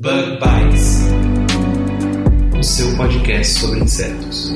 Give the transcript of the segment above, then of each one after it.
Bug Bites, o seu podcast sobre insetos.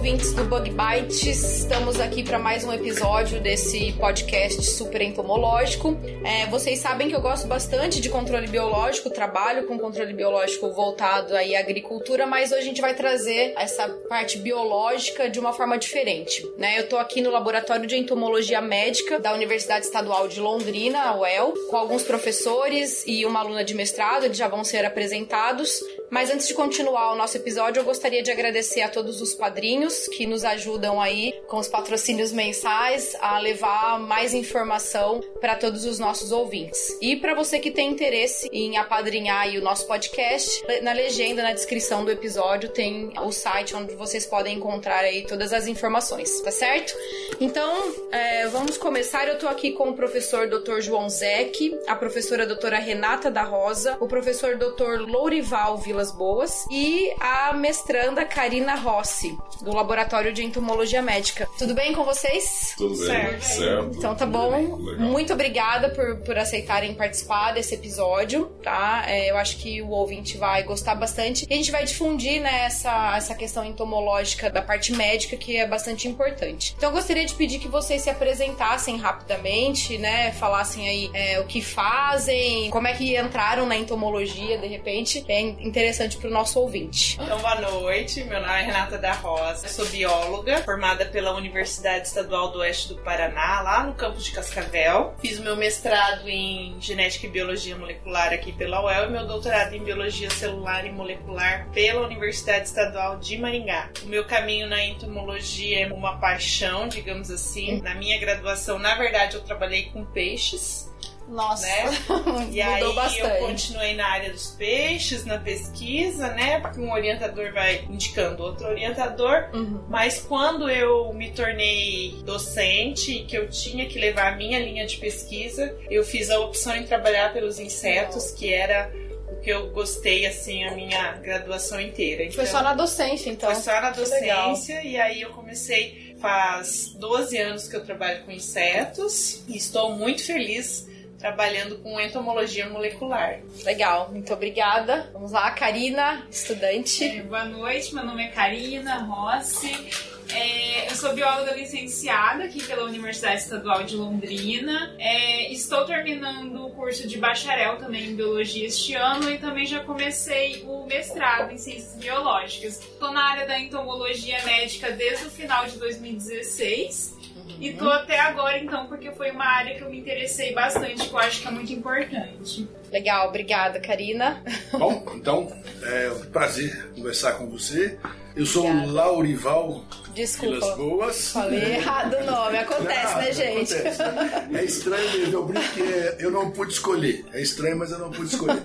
Ouvintes do Bug Bites. Estamos aqui para mais um episódio desse podcast super entomológico. É, vocês sabem que eu gosto bastante de controle biológico, trabalho com controle biológico voltado aí à agricultura, mas hoje a gente vai trazer essa parte biológica de uma forma diferente. Né? Eu estou aqui no Laboratório de Entomologia Médica da Universidade Estadual de Londrina, a UEL, com alguns professores e uma aluna de mestrado, eles já vão ser apresentados. Mas antes de continuar o nosso episódio, eu gostaria de agradecer a todos os padrinhos que nos ajudam aí com os patrocínios mensais a levar mais informação para todos os nossos ouvintes. E para você que tem interesse em apadrinhar o nosso podcast, na legenda, na descrição do episódio, tem o site onde vocês podem encontrar aí todas as informações, tá certo? Então, é, vamos começar. Eu tô aqui com o professor Dr. João Zec, a professora doutora Renata da Rosa, o professor Dr. Lourival Vilas Boas e a mestranda Karina Rossi, do Laboratório de Entomologia Médica. Tudo bem com vocês? Tudo bem, Certo. certo. Então tá bom. legal. Muito obrigada por, por aceitarem participar desse episódio, tá? É, eu acho que o ouvinte vai gostar bastante. E a gente vai difundir, né, essa, essa questão entomológica da parte médica, que é bastante importante. Então eu gostaria de pedir que vocês se apresentassem rapidamente, né? Falassem aí é, o que fazem, como é que entraram na entomologia, de repente. É interessante pro nosso ouvinte. Então, boa noite. Meu nome é Renata da Rosa. Eu sou bióloga, formada pela Universidade Estadual do Oeste do Paraná, lá no campus de Cascavel. Fiz o meu mestrado em Genética e Biologia Molecular aqui pela UEL e meu doutorado em Biologia Celular e Molecular pela Universidade Estadual de Maringá. O meu caminho na entomologia é uma paixão, digamos assim. Na minha graduação, na verdade, eu trabalhei com peixes. Nossa, Né? E aí bastante. eu continuei na área dos peixes, na pesquisa, né? Porque um orientador vai indicando outro orientador. Uhum. Mas quando eu me tornei docente e que eu tinha que levar a minha linha de pesquisa, eu fiz a opção em trabalhar pelos insetos, que era o que eu gostei, assim, a minha graduação inteira. Foi Então, só na docência, então. foi só na docência e aí eu comecei faz 12 anos que eu trabalho com insetos e estou muito feliz trabalhando com entomologia molecular. Legal, muito obrigada. Vamos lá, Karina, estudante. É, boa noite, meu nome é Karina Rossi. É, eu sou bióloga licenciada aqui pela Universidade Estadual de Londrina. É, estou terminando o curso de bacharel também em biologia este ano e também já comecei o mestrado em ciências biológicas. Estou na área da entomologia médica desde o final de 2016. E tô até agora, então, porque foi uma área que eu me interessei bastante, que eu acho que é muito importante. Legal, obrigada, Karina. Bom, então, é um prazer conversar com você. Eu sou Obrigada. o Laurival Vilas Desculpa, Boas. falei errado o nome. Acontece, Não, né, gente? acontece. É estranho mesmo, eu brinco que é- eu não pude escolher. É estranho, mas eu não pude escolher.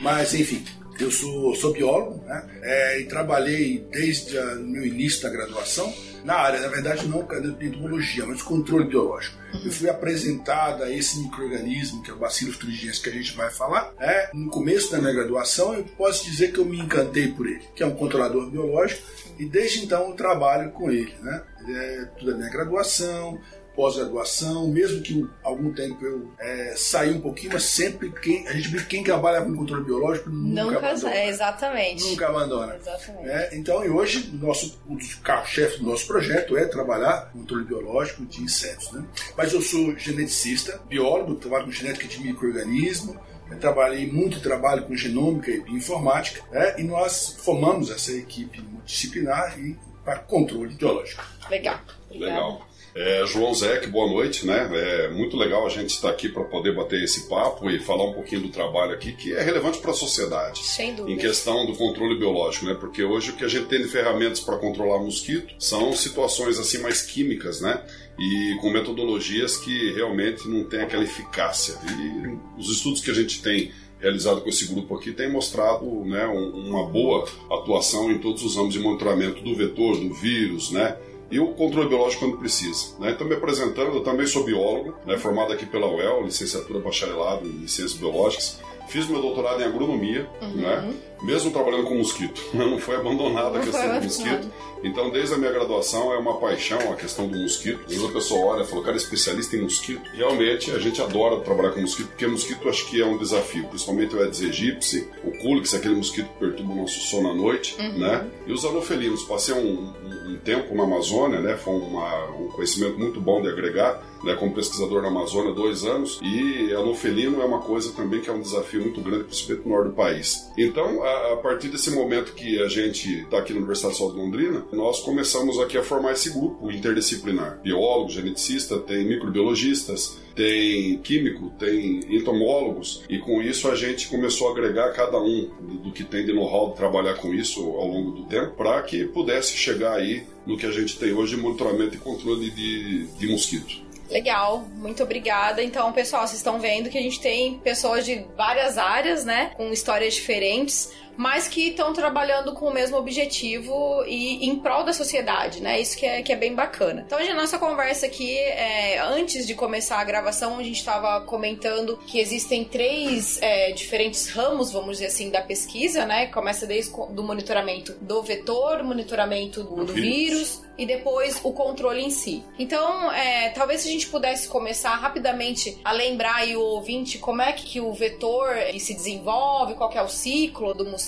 Mas, enfim, eu sou, sou biólogo né? É, e trabalhei desde o meu início da graduação na área, na verdade, não de entomologia, mas controle biológico. Eu fui apresentado a esse microorganismo, que é o Bacillus thuringiensis, que a gente vai falar, né? no começo da minha graduação, eu posso dizer que eu me encantei por ele, que é um controlador biológico, e desde então eu trabalho com ele. Né? É toda a minha graduação, pós-graduação, mesmo que algum tempo eu é, saí um pouquinho, mas sempre quem, a gente quem trabalha com controle biológico nunca, Nunca, abandona. é, exatamente. Nunca abandona. Exatamente. É, então, e hoje, o nosso, um dos carro-chefes do nosso projeto é trabalhar com controle biológico de insetos. Né? Mas eu sou geneticista, biólogo, trabalho com genética de microorganismo, eu trabalhei muito trabalho com genômica e bioinformática, né? e nós formamos essa equipe multidisciplinar e para controle biológico. Legal. Legal. É, João Zec, boa noite, né? É muito legal a gente estar aqui para poder bater esse papo e falar um pouquinho do trabalho aqui que é relevante para a sociedade. Sem dúvida. Em questão do controle biológico, né? Porque hoje o que a gente tem de ferramentas para controlar mosquito são situações assim mais químicas, né? E com metodologias que realmente não têm aquela eficácia. E os estudos que a gente tem realizado com esse grupo aqui tem mostrado né, uma boa atuação em todos os âmbitos de monitoramento do vetor, do vírus, né? E o controle biológico quando precisa. Né? Então, me apresentando, eu também sou biólogo, né, formado aqui pela UEL, licenciatura bacharelado em Ciências Biológicas. Fiz meu doutorado em agronomia, Uhum. né? Mesmo trabalhando com mosquito. Não foi abandonada a questão do mosquito. Então, desde a minha graduação, é uma paixão a questão do mosquito. Às vezes a pessoa olha e fala, cara é especialista em mosquito. Realmente, a gente adora trabalhar com mosquito, porque mosquito acho que é um desafio. Principalmente o Aedes aegypti, o Culex, aquele mosquito que perturba o nosso sono à noite, Uhum. né? E os anofelinos. Passei um, um- um tempo na Amazônia, né? Foi uma- um conhecimento muito bom de agregar, né? Como pesquisador na Amazônia, dois anos. E anofelino é uma coisa também que é um desafio muito grande, principalmente no norte do país. Então, a, partir desse momento que a gente está aqui na Universidade de Saúde de Londrina, nós começamos aqui a formar esse grupo interdisciplinar. Biólogos, geneticista, tem microbiologistas, tem químico, tem entomólogos, e com isso a gente começou a agregar cada um do, que tem de know-how de trabalhar com isso ao longo do tempo, para que pudesse chegar aí no que a gente tem hoje de monitoramento e controle de, de mosquito. Legal, muito obrigada. Então, pessoal, vocês estão vendo que a gente tem pessoas de várias áreas, né? Com histórias diferentes, mas que estão trabalhando com o mesmo objetivo e em prol da sociedade, né? Isso que é, que é bem bacana. Então, hoje a nossa conversa aqui, é, antes de começar a gravação, a gente estava comentando que existem três é, diferentes ramos, vamos dizer assim, da pesquisa, né? Começa desde o do monitoramento do vetor, monitoramento do, do vírus e depois o controle em si. Então, é, talvez se a gente pudesse começar rapidamente a lembrar aí o ouvinte como é que, o vetor se desenvolve, qual é o ciclo do mosquito.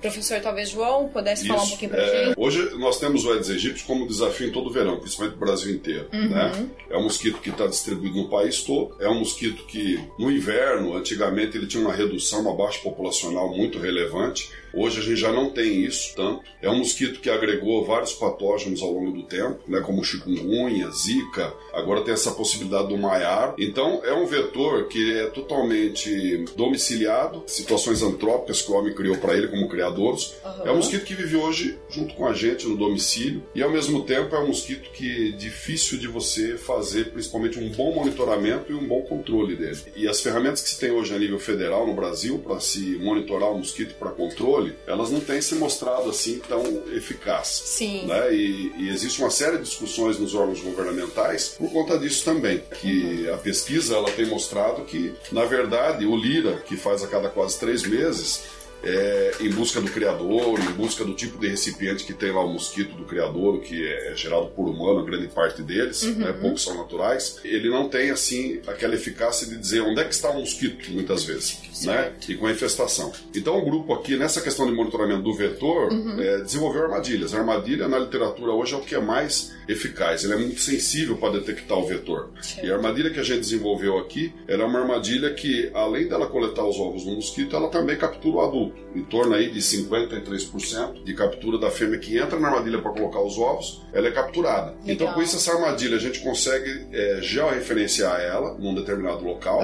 Professor, talvez João pudesse falar um Isso. pouquinho pra É, gente. hoje nós temos o Aedes aegypti como desafio em todo o verão, principalmente no Brasil inteiro. Uhum. Né? É um mosquito que está distribuído no país todo. É um mosquito que no inverno, antigamente, ele tinha uma redução, uma baixa populacional muito relevante. Hoje a gente já não tem isso tanto. É um mosquito que agregou vários patógenos ao longo do tempo, né, como chikungunya, zika. Agora tem essa possibilidade do maiar. Então é um vetor que é totalmente domiciliado, situações antrópicas que o homem criou para ele como criadouros. É um mosquito que vive hoje junto com a gente no domicílio e ao mesmo tempo é um mosquito que é difícil de você fazer, principalmente um bom monitoramento e um bom controle dele. E as ferramentas que se tem hoje a nível federal no Brasil para se monitorar o mosquito para controle, elas não têm se mostrado assim tão eficazes. Sim. Né? E, e existe uma série de discussões nos órgãos governamentais por conta disso também, que a pesquisa ela tem mostrado que, na verdade, o Lira, que faz a cada quase três meses, é, em busca do criador, em busca do tipo de recipiente que tem lá o mosquito do criador, que é gerado por humano, a grande parte deles, né, poucos são naturais, ele não tem assim aquela eficácia de dizer onde é que está o mosquito, muitas vezes, né? E com a infestação. Então o grupo aqui, nessa questão de monitoramento do vetor, é, desenvolveu armadilhas. A armadilha na literatura hoje é o que é mais eficaz, ele é muito sensível para detectar o vetor. E a armadilha que a gente desenvolveu aqui era uma armadilha que, além dela coletar os ovos no mosquito, ela também captura o adulto, em torno aí de 53% de captura da fêmea que entra na armadilha para colocar os ovos, ela é capturada. Então, com isso, essa armadilha a gente consegue é, georreferenciar ela num determinado local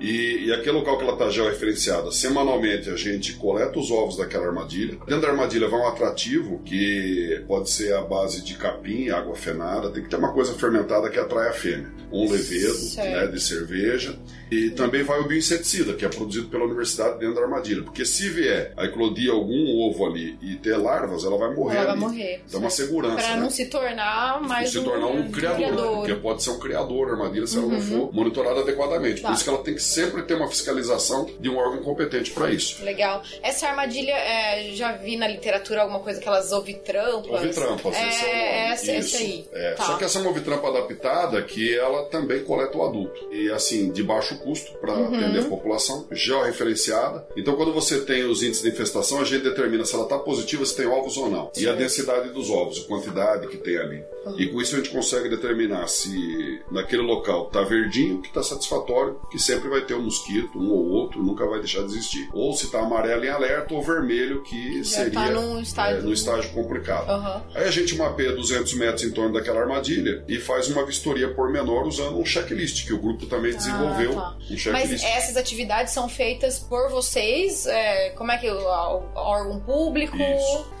e, e aquele local que ela está georreferenciada, semanalmente a gente coleta os ovos daquela armadilha. Dentro da armadilha vai um atrativo que pode ser a base de capim, água fenada, tem que ter uma coisa fermentada que atrai a fêmea. Um levedo né, de cerveja. E também vai o bioinseticida, que é produzido pela universidade dentro da armadilha. Porque se vier a eclodir algum ovo ali e ter larvas, ela vai morrer Ela vai ali. morrer. Então é uma segurança. Pra né? não se tornar mais se tornar um criador, criador. Uhum. porque pode ser um criador da armadilha se ela não for monitorada adequadamente. Tá. Por isso que ela tem que sempre ter uma fiscalização de um órgão competente para isso. Legal. Essa armadilha, é, já vi na literatura alguma coisa que elas ovitrampas. Ovitrampas, é, esse é nome. essa, essa aí. É, Tá. Só que essa é uma ovitrampa adaptada que ela também coleta o adulto. E assim, de baixo custo para Uhum. atender a população, georreferenciada. Então quando você tem os índices de infestação, a gente determina se ela está positiva, se tem ovos ou não. E a densidade dos ovos, a quantidade que tem ali. E com isso a gente consegue determinar se naquele local está verdinho, que está satisfatório, que sempre vai ter um mosquito, um ou outro, nunca vai deixar de existir. Ou se está amarelo em alerta, ou vermelho, que Já seria tá num estágio- é, no estágio complicado. Aham. Aí a gente mapeia 200 metros em torno daquela armadilha e faz uma vistoria pormenor usando um checklist que o grupo também desenvolveu. tá. Mas essas atividades são feitas por vocês? É, como é que o, o órgão público?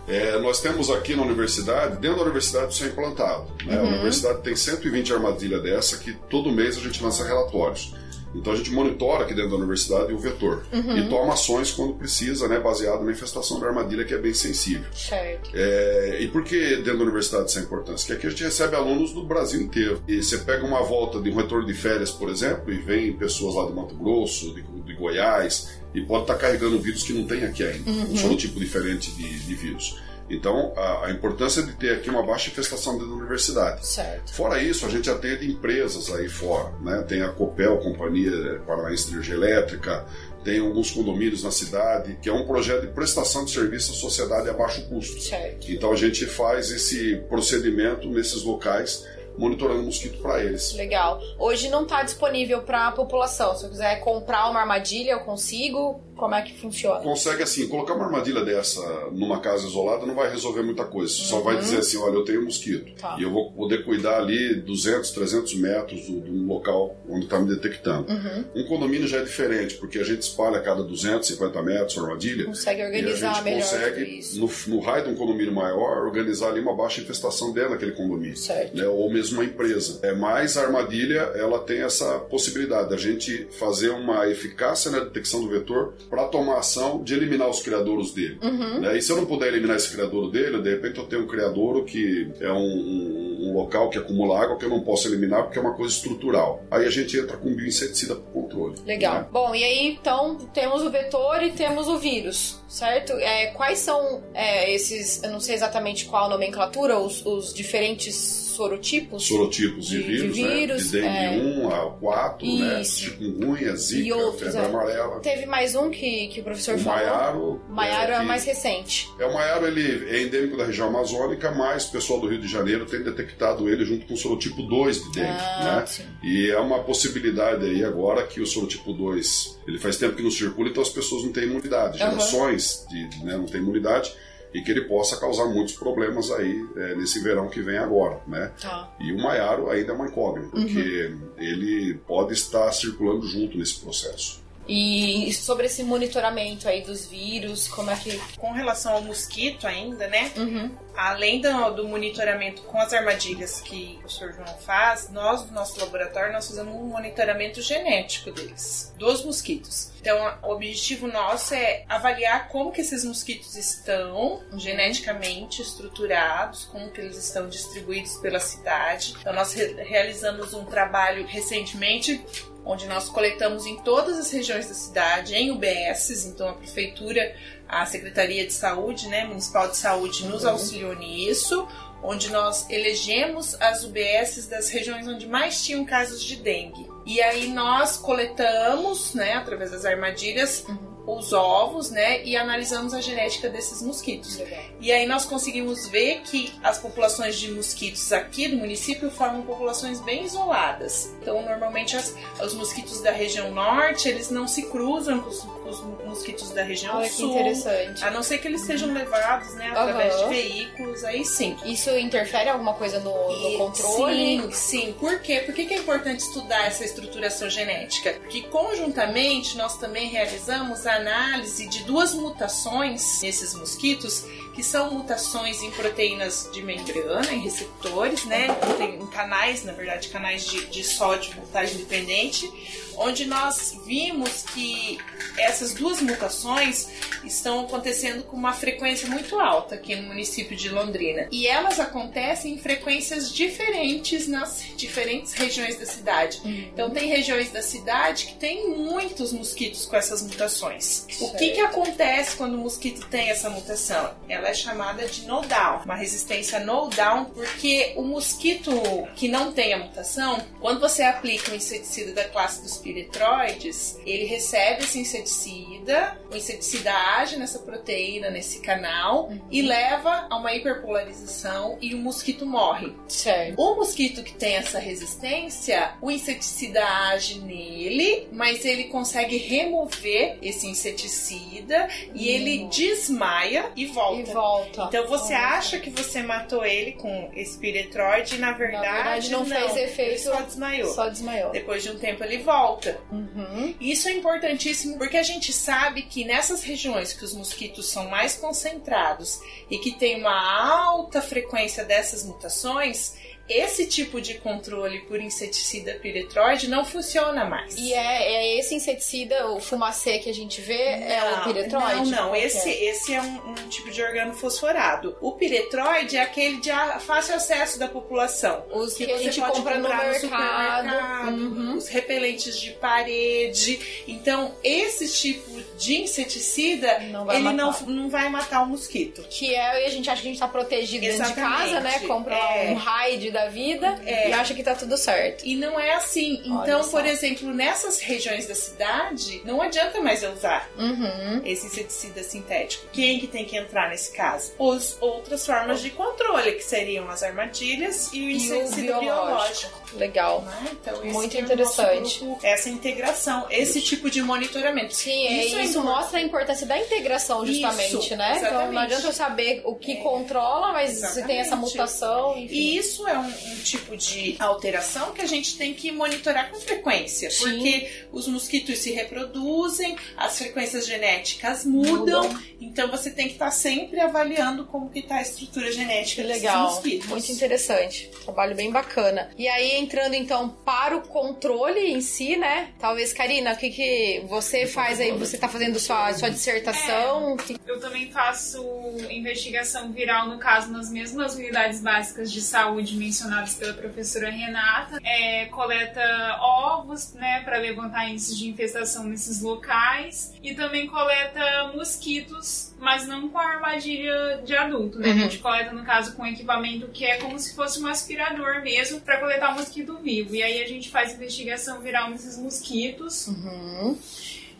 É, nós temos aqui na universidade, dentro da universidade isso é implantado. né? A universidade tem 120 armadilhas dessa que todo mês a gente lança relatórios. Então a gente monitora aqui dentro da universidade o vetor e toma ações quando precisa, né, baseado na infestação da armadilha que é bem sensível. Certo. É, e por que dentro da universidade isso é importante? Porque aqui a gente recebe alunos do Brasil inteiro. E você pega uma volta de um retorno de férias, por exemplo, e vem pessoas lá de Mato Grosso, de, de Goiás, e pode estar carregando vírus que não tem aqui ainda. Um só um tipo diferente de, de vírus. Então, a, a importância de ter aqui uma baixa infestação dentro da universidade. Certo. Fora isso, a gente atende empresas aí fora, né? Tem a Copel, Companhia Paranaense de Energia Elétrica, tem alguns condomínios na cidade, que é um projeto de prestação de serviço à sociedade a baixo custo. Certo. Então a gente faz esse procedimento nesses locais, monitorando mosquito para eles. Legal. Hoje não está disponível para a população. Se eu quiser comprar uma armadilha, eu consigo? Como é que funciona? Consegue assim, colocar uma armadilha dessa numa casa isolada não vai resolver muita coisa. Só vai dizer assim, olha, eu tenho mosquito. Uhum. Tá. E eu vou poder cuidar ali 200, 300 metros do, do local onde está me detectando. Uhum. Um condomínio já é diferente, porque a gente espalha a cada 250 metros a armadilha. Consegue E a organizar gente consegue, no, no raio de um condomínio maior, organizar ali uma baixa infestação dentro daquele condomínio. Certo. Né, ou mesmo uma empresa. É, mas a armadilha, ela tem essa possibilidade da gente fazer uma eficácia na detecção do vetor para tomar ação de eliminar os criadouros dele. Uhum. Né, e se eu não puder eliminar esse criadouro dele, de repente eu tenho um criadouro que é um, um- um local que acumula água que eu não posso eliminar porque é uma coisa estrutural. Aí a gente entra com bioinseticida para controle. Legal. né? Bom, e aí então temos o vetor e temos o vírus, certo? É, quais são é, esses, eu não sei exatamente qual a nomenclatura, os, os diferentes sorotipos? sorotipos de, De- de vírus, vírus, né? De dengue é. 1 a 4, né? Isso. Chikungunya, E zika, outros, febre é. amarela. Teve mais um que, que o professor O falou. Maiaro. O Maiaro é, que- mais recente. É, o Maiaro ele é endêmico da região amazônica, mas o pessoal do Rio de Janeiro tem detectado ele junto com o sorotipo 2 de dengue, Ah, né? sim. E é uma possibilidade aí agora que o sorotipo 2, ele faz tempo que não circula, então as pessoas não têm imunidade, gerações de, né, não têm imunidade, e que ele possa causar muitos problemas aí é, nesse verão que vem agora, né? Tá. E o Maiaro ainda é uma incógnita, porque ele pode estar circulando junto nesse processo. E sobre esse monitoramento aí dos vírus, como é que. Com relação ao mosquito ainda, né? Uhum. Além do, do monitoramento com as armadilhas que o Sr. João faz, nós do nosso laboratório nós fazemos um monitoramento genético deles, dos mosquitos. Então, o objetivo nosso é avaliar como que esses mosquitos estão geneticamente estruturados, como que eles estão distribuídos pela cidade. Então, nós re- realizamos um trabalho recentemente onde nós coletamos em todas as regiões da cidade, em UBSs, então a prefeitura, a Secretaria de Saúde, né, Municipal de Saúde nos auxiliou nisso, onde nós elegemos as UBSs das regiões onde mais tinham casos de dengue. E aí nós coletamos, né, através das armadilhas, os ovos, né, e analisamos a genética desses mosquitos. E aí nós conseguimos ver que as populações de mosquitos aqui do município formam populações bem isoladas. Então, normalmente as- os mosquitos da região norte, eles não se cruzam com os, os mosquitos da região Olha que sul. interessante. A não ser que eles sejam levados, né, através Aham. de veículos, aí sim. Isso interfere alguma coisa no, no controle? Sim, sim. Por quê? Por que que é importante estudar essa estruturação genética? Porque conjuntamente nós também realizamos a análise de duas mutações nesses mosquitos, que são mutações em proteínas de membrana, em receptores, né? Tem em canais, na verdade, canais de, de sódio voltagem dependente, onde nós vimos que essas duas mutações estão acontecendo com uma frequência muito alta aqui no município de Londrina. E elas acontecem em frequências diferentes nas diferentes regiões da cidade. Então tem regiões da cidade que tem muitos mosquitos com essas mutações. O que, que acontece quando o mosquito tem essa mutação? Ela é chamada de no-down, uma resistência no-down, porque o mosquito que não tem a mutação, quando você aplica um inseticida da classe dos piretroides, ele recebe esse inseticida, o inseticida age nessa proteína, nesse canal, Uhum. e leva a uma hiperpolarização e o mosquito morre. Certo. O mosquito que tem essa resistência, o inseticida age nele, mas ele consegue remover esse inseticida e ele desmaia e volta. E volta. Então você acha que você matou ele com esse piretroide e na verdade, Na verdade, não fez efeito. Ele só desmaiou. Só desmaiou. Depois de um tempo ele volta. Uhum. Isso é importantíssimo porque a gente sabe que nessas regiões que os mosquitos são mais concentrados e que tem uma alta frequência dessas mutações, esse tipo de controle por inseticida piretroide não funciona mais. E é, é esse inseticida, o fumacê que a gente vê, é o piretroide? Não, não. Que Esse, é? esse é um, um tipo de organofosforado. O piretroide é aquele de a- fácil acesso da população. Os que, a você gente compra no mercado. supermercado, Uhum. os repelentes de parede. Então, esse tipo de inseticida, Não ele não, matar. não vai matar o mosquito. Que é, e a gente acha que a gente tá protegido dentro de Exatamente. casa, né? Compra É. um raid da vida É. e acha que tá tudo certo. E não é assim. Então, por exemplo, nessas regiões da cidade, não adianta mais eu usar Uhum. esse inseticida sintético. Quem que tem que entrar nesse caso? Os outras formas de controle, que seriam as armadilhas e o E o inseticida biológico. Legal. né? Então, Muito é interessante. grupo, essa integração, esse tipo de monitoramento. Sim, é, Isso isso, é importante. mostra a importância da integração, justamente, Isso, né? Então exatamente. não adianta eu saber o que controla, mas você tem essa Exatamente. mutação, enfim. E isso é um, um tipo de alteração que a gente tem que monitorar com frequência, Sim. porque os mosquitos se reproduzem, as frequências genéticas mudam, Mudam. então você tem que estar sempre avaliando como que está a estrutura genética legal, mosquitos. muito interessante. Trabalho bem bacana. E aí, entrando então para o controle em si, né? Talvez, Karina, o que, que você faz aí? Você tá fazendo sua, sua dissertação? Que- Eu também faço investigação viral, no caso, nas mesmas unidades básicas de saúde mencionadas pela professora Renata. É, coleta ovos, né, para levantar índices de infestação nesses locais. E também coleta mosquitos, mas não com a armadilha de adulto, né? Uhum. A gente coleta, no caso, com equipamento que é como se fosse um aspirador mesmo, para coletar o mosquito vivo. E aí a gente faz investigação viral nesses mosquitos Uhum.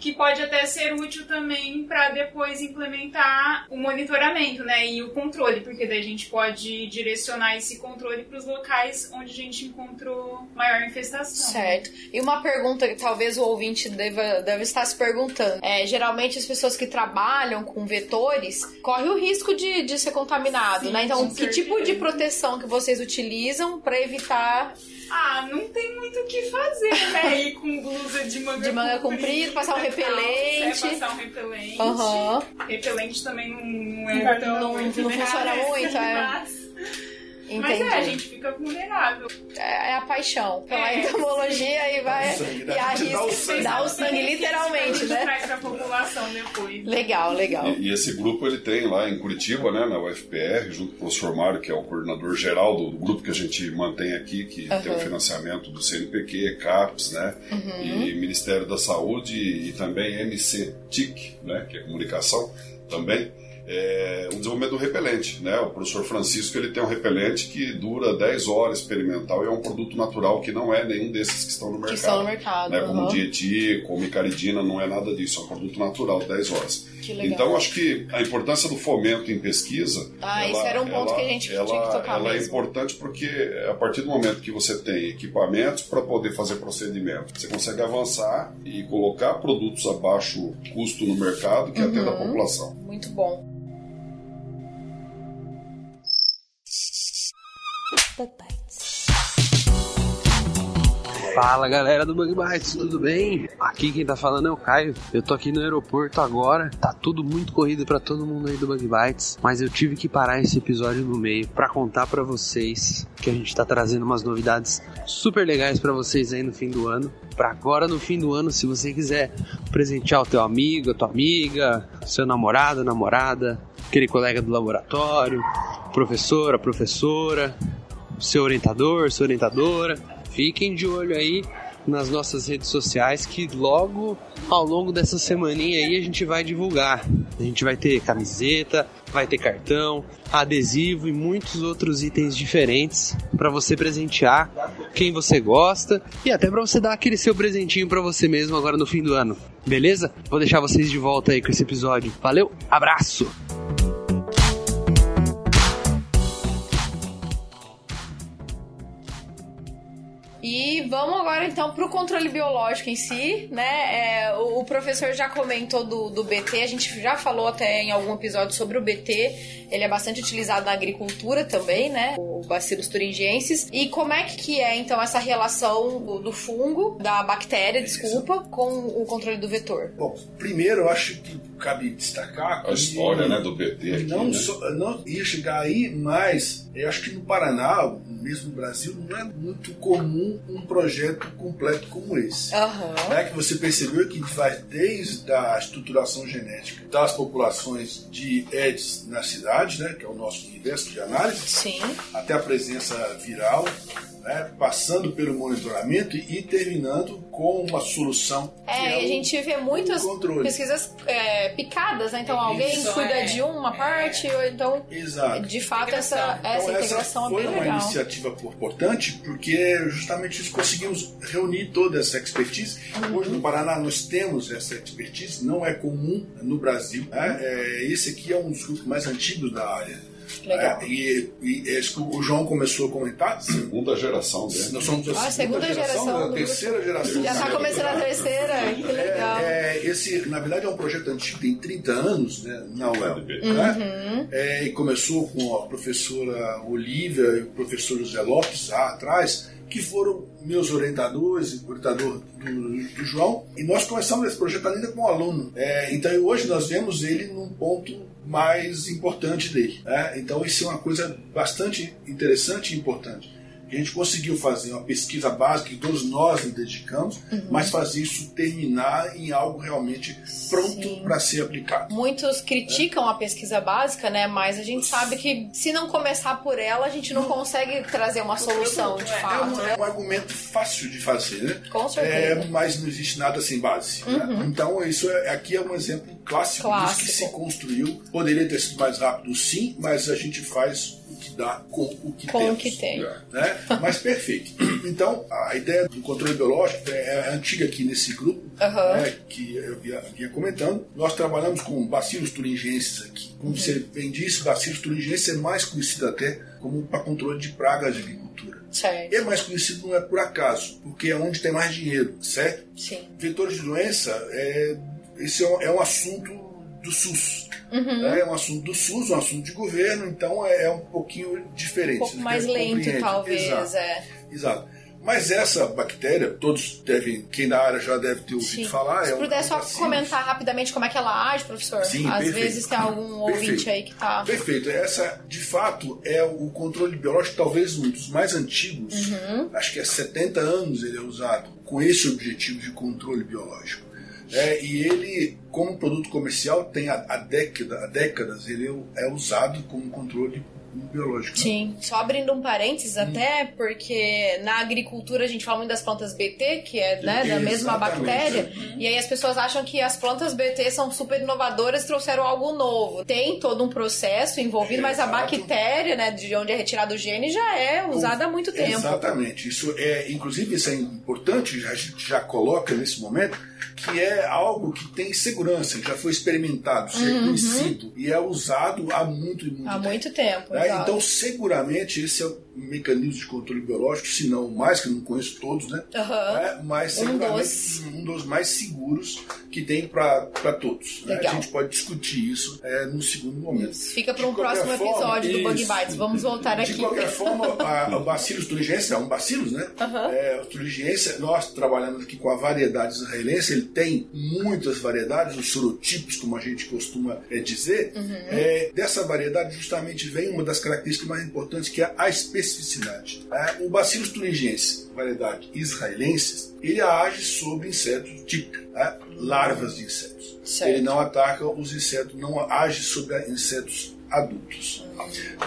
Que pode até ser útil também para depois implementar o monitoramento, né, e o controle, porque daí a gente pode direcionar esse controle para os locais onde a gente encontrou maior infestação. Certo. E uma pergunta que talvez o ouvinte deva, deve estar se perguntando. É, geralmente as pessoas que trabalham com vetores correm o risco de, de ser contaminado, Sim, né? Então, que certeza. tipo de proteção que vocês utilizam para evitar Ah, não tem muito o que fazer, né? Ir com blusa de manga, De manga comprida, passar um calça, repelente. É, passar um repelente. Aham. Repelente também não, não é Não, tão não- muito não funciona legal, muito, é. Mas, mas Entendi. é, a gente fica vulnerável. É, é a paixão pela É. entomologia e vai Dá o sangue, e dá o arrisca sangue. dá o sangue literalmente, A gente né? traz pra população depois. Legal, legal. E, e esse grupo ele tem lá em Curitiba, né, na UFPR, junto com o professor Mário, que é o coordenador geral do, do grupo que a gente mantém aqui, que tem o financiamento do CNPq, CAPES, né, Uhum. e Ministério da Saúde e também MC-TIC, né, que é comunicação também. É, o desenvolvimento do repelente, né? O professor Francisco ele tem um repelente que dura 10 horas experimental e é um produto natural que não é nenhum desses que estão no Que mercado. estão no mercado. né, como aham. dieti, como micaridina, não é nada disso, é um produto natural, 10 horas. Que legal. Então, acho que a importância do fomento em pesquisa. Ah, isso era um ponto que a gente tinha que tocar ela é mesmo. importante porque a partir do momento que você tem equipamentos para poder fazer procedimento, você consegue avançar e colocar produtos a baixo custo no mercado que atenda a Uhum. população. Muito bom. Fala galera do Bug Bites, tudo bem? Aqui quem tá falando é o Caio. Eu tô aqui no aeroporto agora. Tá tudo muito corrido pra todo mundo aí do Bug Bites, mas eu tive que parar esse episódio no meio pra contar pra vocês que a gente tá trazendo umas novidades super legais pra vocês aí no fim do ano. Pra agora no fim do ano, se você quiser presentear o teu amigo, a tua amiga, seu namorado, namorada, aquele colega do laboratório, professora, professora, seu orientador, sua orientadora. Fiquem de olho aí nas nossas redes sociais que logo ao longo dessa semaninha aí a gente vai divulgar. A gente vai ter camiseta, vai ter cartão, adesivo e muitos outros itens diferentes para você presentear quem você gosta e até para você dar aquele seu presentinho para você mesmo agora no fim do ano. Beleza? Vou deixar vocês de volta aí com esse episódio. Valeu, abraço! E vamos agora então para o controle biológico em si, né? É, o, o, professor já comentou do, do BT, a gente já falou até em algum episódio sobre o BT. Ele é bastante utilizado na agricultura também, né? O Bacillus thuringiensis. E como é que é então essa relação do, do fungo, da bactéria, desculpa, com o controle do vetor? Bom, primeiro eu acho que cabe destacar a história né, do BT aqui, não, né? so, não ia chegar aí, mas eu acho que no Paraná, mesmo no Brasil, não é muito comum um projeto completo como esse. Uhum. É que você percebeu que vai desde a estruturação genética das populações de Aedes na cidade, né, que é o nosso universo de análise, Sim. até a presença viral, né, passando pelo monitoramento e terminando com uma solução. É, e a gente vê muitas pesquisas é, picadas, né? Então alguém Isso, cuida é. de uma parte, ou então, Exato. de fato, essa, Integração. essa Então, integração foi é bem uma legal. iniciativa importante porque justamente nós conseguimos reunir toda essa expertise. Uhum. Hoje no Paraná nós temos essa expertise, não é comum no Brasil. né? É, esse aqui é um dos grupos mais antigos da área. Legal. É, e, e o João começou a comentar. Segunda geração dele. Nós somos a Ah, segunda geração da do terceira geração. Já tá começando a terceira, que legal. É, é, esse, na verdade, é um projeto antigo, tem 30 anos né, na UEL. Né? É, e começou com a professora Olivia e o professor José Lopes lá atrás, que foram meus orientadores, orientador do, do João, e nós começamos esse projeto ainda com um aluno. É, então hoje nós vemos ele num ponto mais importante dele. né? Então isso é uma coisa bastante interessante e importante. A gente conseguiu fazer uma pesquisa básica que todos nós nos dedicamos, Uhum. mas fazer isso terminar em algo realmente pronto para ser aplicado. Muitos criticam a pesquisa básica, né? Mas a gente sabe que se não começar por ela, a gente não consegue trazer uma solução, de É fato. um, é um argumento fácil de fazer, né? Com certeza. É, mas não existe nada sem base. né? Então, isso é, aqui é um exemplo clássico, Clássico. disso que se construiu. Poderia ter sido mais rápido, sim, mas a gente faz que dá com o que Com o temos. que tem. Né? Mas perfeito. Então, a ideia do controle biológico é antiga aqui nesse grupo, Aham. né, que eu vinha, comentando. Nós trabalhamos com bacilos turingienses aqui. Como você bem disse, bacilos turingienses é mais conhecido até como para controle de pragas de agricultura. Certo. É mais conhecido não é por acaso, porque é onde tem mais dinheiro, certo? Sim. Vetores de doença, é, esse é um, é um assunto do SUS. Uhum. né? É um assunto do SUS, um assunto de governo, então é, é um pouquinho diferente. Um pouco mais lento, compreende. talvez, Exato. é. Exato. Mas essa bactéria, todos devem, quem da área já deve ter ouvido Sim. falar. Se é puder é um só comentar rapidamente como é que ela age, professor. Sim, Às perfeito. vezes tem algum ouvinte Perfeito. aí que tá. Perfeito. Essa, de fato, é o controle biológico, talvez um dos mais antigos. Uhum. Acho que há 70 anos ele é usado com esse objetivo de controle biológico. É, e ele, como produto comercial, tem há, há década, há décadas, ele é, é usado como controle biológico. né? Sim, só abrindo um parênteses até, porque na agricultura a gente fala muito das plantas BT, que é né, da mesma bactéria, e aí as pessoas acham que as plantas BT são super inovadoras e trouxeram algo novo. Tem todo um processo envolvido, mas a Exato. bactéria, né, de onde é retirado o gene, já é usada há muito tempo. Exatamente. Isso é, inclusive, isso é importante, a gente já coloca nesse momento, que é algo que tem segurança, que já foi experimentado, isso é conhecido e é usado há muito, muito Uhum. Há tempo. muito tempo. né? Então, seguramente, esse é o mecanismo de controle biológico, se não o mais, que eu não conheço todos, né? Aham. É, mas Um dos. um dos mais seguros que tem para todos. né? A gente pode discutir isso é, no segundo momento. Isso. Fica para De um próximo forma, episódio do Bug isso. Bites. Vamos voltar De aqui. qualquer forma, a, o Bacillus thuringiensis é um bacillus, né? Aham. É, o thuringiensis, nós trabalhamos aqui com a variedade israelense, ele tem muitas variedades, os sorotipos, como a gente costuma é, dizer. Uhum. É, dessa variedade, justamente, vem uma das características mais importantes, que é a especificidade. É, o Bacillus thuringiensis, variedade israelensis, ele age sobre insetos típicos, né? larvas de insetos. Certo. Ele não ataca os insetos, não age sobre insetos adultos.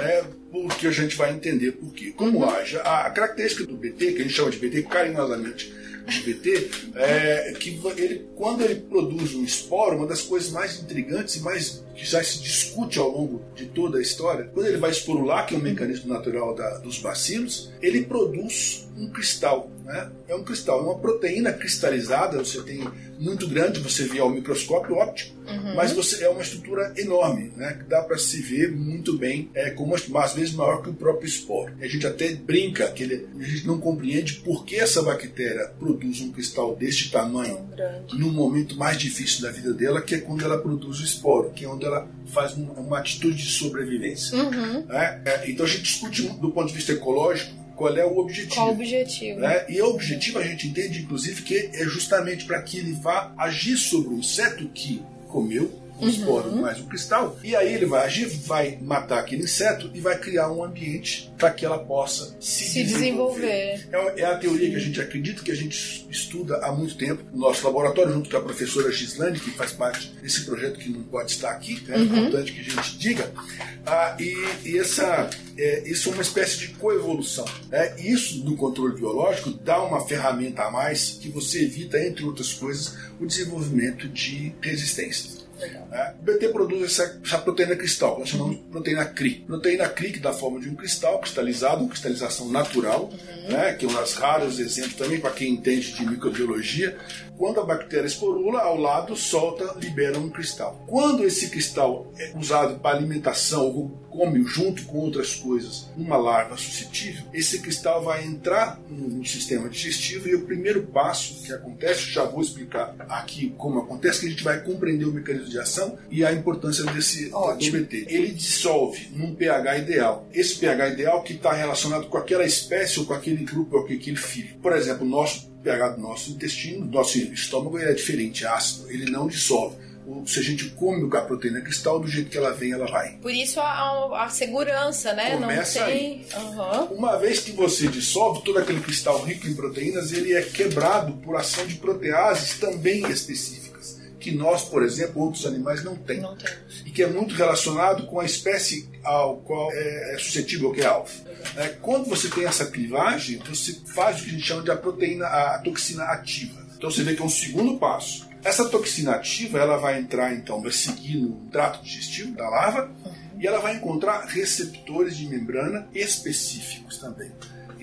É porque a gente vai entender por quê. Como Uhum. age? A, a característica do BT, que a gente chama de BT carinhosamente de BT, é que ele, quando ele produz um esporo, uma das coisas mais intrigantes e mais que já se discute ao longo de toda a história, quando ele vai esporular, que é um mecanismo natural da, dos bacilos, ele produz um cristal. Né? É um cristal, uma proteína cristalizada, você tem muito grande, você vê ao microscópio óptico, uhum. mas você é uma estrutura enorme, né? que dá para se ver muito bem, é como às vezes maior que o próprio esporo. A gente até brinca que ele, a gente não compreende por que essa bactéria produz um cristal deste tamanho no momento mais difícil da vida dela, que é quando ela produz o esporo, que é onde ela faz uma, uma atitude de sobrevivência. Uhum. Né? É, então a gente discute do ponto de vista ecológico qual é o objetivo. Qual o objetivo? Né? E o objetivo a gente entende, inclusive, que é justamente para que ele vá agir sobre o inseto que comeu um esporo uhum. mais um cristal, e aí ele vai agir, vai matar aquele inseto e vai criar um ambiente para que ela possa se, se desenvolver. desenvolver. É, é, a teoria Sim. que a gente acredita, que a gente estuda há muito tempo no nosso laboratório, junto com a professora Gislane, que faz parte desse projeto que não pode estar aqui, é uhum. importante que a gente diga. Ah, e, e essa, é, isso é uma espécie de coevolução. Né? Isso, no controle biológico, dá uma ferramenta a mais que você evita, entre outras coisas, o desenvolvimento de resistências. É, o BT produz essa, essa, proteína cristal, nós chamamos de proteína CRI. Proteína CRI que dá forma de um cristal cristalizado, uma cristalização natural, uhum. né, que é um dos raros exemplos também para quem entende de microbiologia. Quando a bactéria esporula, ao lado solta, libera um cristal. Quando esse cristal é usado para alimentação ou come junto com outras coisas uma larva suscetível, esse cristal vai entrar no sistema digestivo e o primeiro passo que acontece, já vou explicar aqui como acontece, que a gente vai compreender o mecanismo de ação e a importância desse BT. Ele dissolve num pH ideal. Esse pH ideal que está relacionado com aquela espécie ou com aquele grupo ou com aquele filho. Por exemplo, o nosso pH do nosso intestino, do nosso estômago é diferente, é ácido, ele não dissolve se a gente come a proteína cristal, do jeito que ela vem, ela vai. Por isso a, a segurança, né? Começa Não tem... Uhum. Uma vez que você dissolve todo aquele cristal rico em proteínas, ele é quebrado por ação de proteases também específicas, que nós, por exemplo, outros animais não têm. Não temos. E que é muito relacionado com a espécie ao qual é, é suscetível, que é alfa. É, quando você tem essa clivagem, você faz o que a gente chama de a proteína, a toxina ativa. Então você vê que é um segundo passo essa toxina ativa ela vai entrar, então, vai seguir no trato digestivo da larva uhum. e ela vai encontrar receptores de membrana específicos também